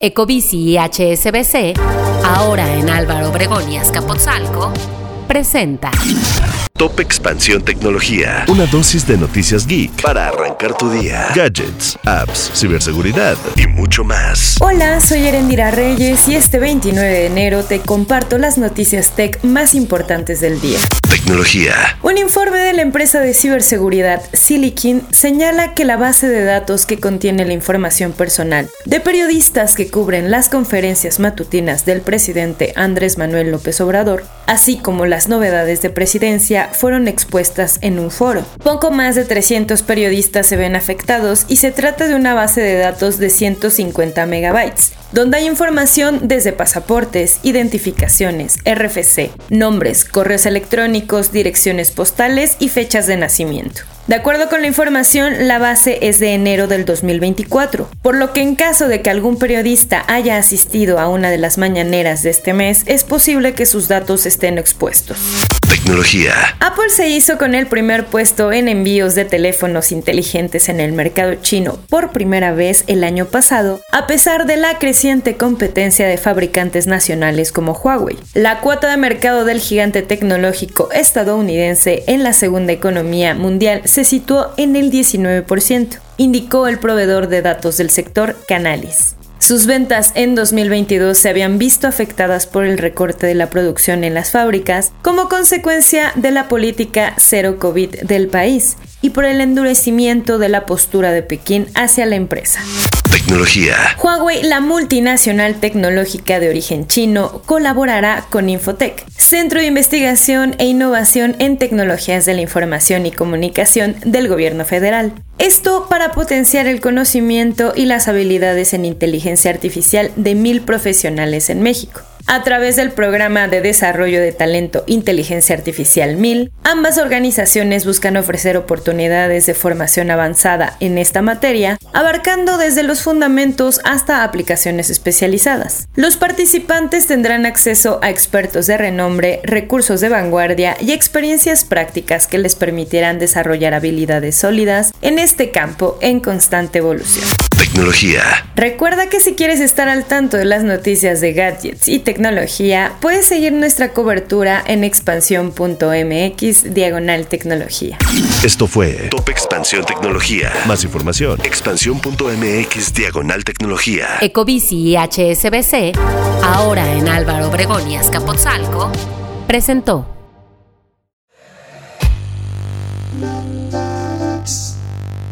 Ecobici y HSBC, ahora en Álvaro Obregón y Azcapotzalco, presenta Top Expansión Tecnología. Una dosis de noticias geek para arrancar tu día. Gadgets, apps, ciberseguridad y mucho más. Hola, soy Erendira Reyes y este 29 de enero te comparto las noticias tech más importantes del día. Tecnología. Un informe de la empresa de ciberseguridad Silicon señala que la base de datos que contiene la información personal de periodistas que cubren las conferencias matutinas del presidente Andrés Manuel López Obrador, así como las novedades de presidencia, fueron expuestas en un foro. Poco más de 300 periodistas se ven afectados y se trata de una base de datos de 150 megabytes, donde hay información desde pasaportes, identificaciones, RFC, nombres, correos electrónicos, direcciones postales y fechas de nacimiento. De acuerdo con la información, la base es de enero del 2024, por lo que en caso de que algún periodista haya asistido a una de las mañaneras de este mes, es posible que sus datos estén expuestos. Tecnología. Apple se hizo con el primer puesto en envíos de teléfonos inteligentes en el mercado chino por primera vez el año pasado, a pesar de la creciente competencia de fabricantes nacionales como Huawei. La cuota de mercado del gigante tecnológico estadounidense en la segunda economía mundial se situó en el 19%, indicó el proveedor de datos del sector Canalys. Sus ventas en 2022 se habían visto afectadas por el recorte de la producción en las fábricas como consecuencia de la política cero COVID del país y por el endurecimiento de la postura de Pekín hacia la empresa. Tecnología. Huawei, la multinacional tecnológica de origen chino, colaborará con Infotech, Centro de Investigación e Innovación en Tecnologías de la Información y Comunicación del Gobierno Federal. Esto para potenciar el conocimiento y las habilidades en inteligencia artificial de mil profesionales en México. A través del programa de desarrollo de talento Inteligencia Artificial 1000, ambas organizaciones buscan ofrecer oportunidades de formación avanzada en esta materia, abarcando desde los fundamentos hasta aplicaciones especializadas. Los participantes tendrán acceso a expertos de renombre, recursos de vanguardia y experiencias prácticas que les permitirán desarrollar habilidades sólidas en este campo en constante evolución. Tecnología. Recuerda que si quieres estar al tanto de las noticias de gadgets y tecnología, puedes seguir nuestra cobertura en expansión.mx diagonal tecnología. Esto fue Top Expansión Tecnología. Más información. Expansión.mx diagonal tecnología. Ecobici y HSBC, ahora en Álvaro Obregón y Azcapotzalco, presentó.